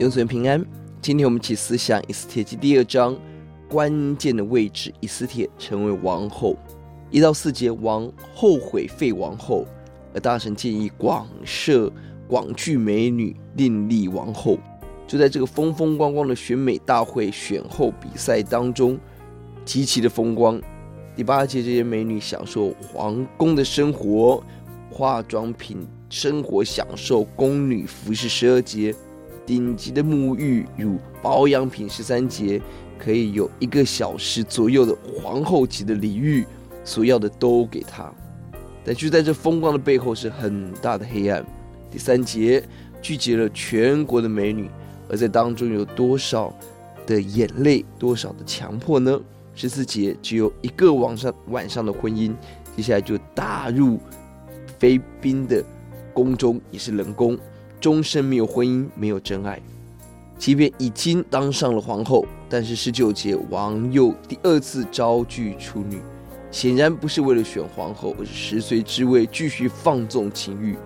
永存平安。今天我们一起思想以斯帖记第二章关键的位置。以斯帖成为王后，一到四节，王后悔废王后，而大臣建议广设广聚美女，另立王后。就在这个风风光光的选美大会选后比赛当中，极其的风光。第八节，这些美女享受皇宫的生活，化妆品生活享受，宫女服饰十二节。顶级的沐浴乳、保养品十三节，可以有一个小时左右的皇后级的礼遇，所要的都给他。但就在这风光的背后，是很大的黑暗。第三节聚集了全国的美女，而在当中有多少的眼泪，多少的强迫呢？十四节只有一个晚上晚上的婚姻，接下来就打入妃嫔的宫中，也是冷宫。终身没有婚姻，没有真爱。即便已经当上了皇后，但是十九节王又第二次招聚处女，显然不是为了选皇后，而是食髓知味，继续放纵情欲。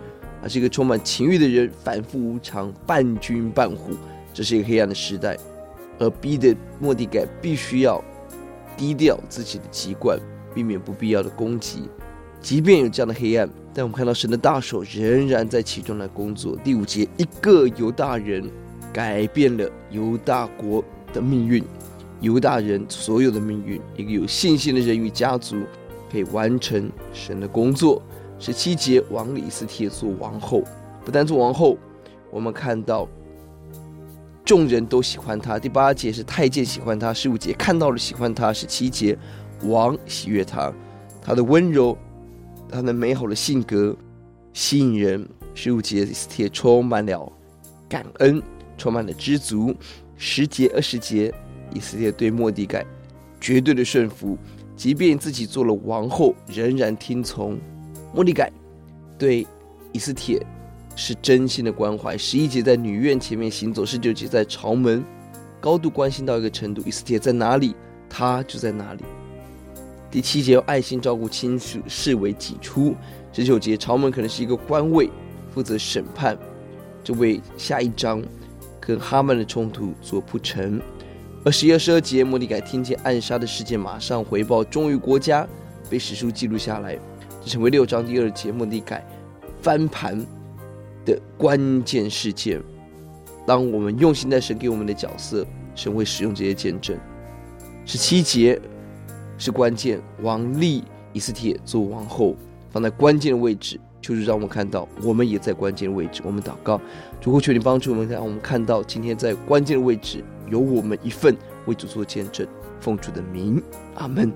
而这个充满情欲的人反复无常，伴君伴虎，这是一个黑暗的时代，而逼得莫迪改必须要低调自己的籍贯，避免不必要的攻击。即便有这样的黑暗，但我们看到神的大手仍然在其中来工作。第五节，一个犹大人改变了犹大国的命运，犹大人所有的命运。一个有信心的人与家族可以完成神的工作。十七节，王以斯帖做王后，不但做王后，我们看到众人都喜欢她。第八节是太监喜欢她，十五节看到了喜欢她，十七节王喜悦她，她的温柔。他的美好的性格吸引人。十五节，以斯帖充满了感恩，充满了知足。十节、二十节，以斯帖对莫迪改绝对的顺服，即便自己做了王后，仍然听从。莫迪改对以斯帖是真心的关怀。十一节在女院前面行走，十九节在朝门高度关心到一个程度，以斯帖在哪里，他就在哪里。第七节要爱心照顾亲属，视为己出。十九节朝门可能是一个官位，负责审判，这为下一章跟哈曼的冲突做铺陈。而十一、二十二节，末底改听见暗杀的事件，马上回报忠于国家，被史书记录下来，这成为六章第二节末底改翻盘的关键事件。当我们用心在神给我们的角色，神会使用这些见证。十七节。是关键，王立以斯帖做王后，放在关键的位置，就是让我们看到，我们也在关键的位置。我们祷告，主求你帮助我们，让我们看到今天在关键的位置有我们一份，为主做见证，奉主的名，阿门。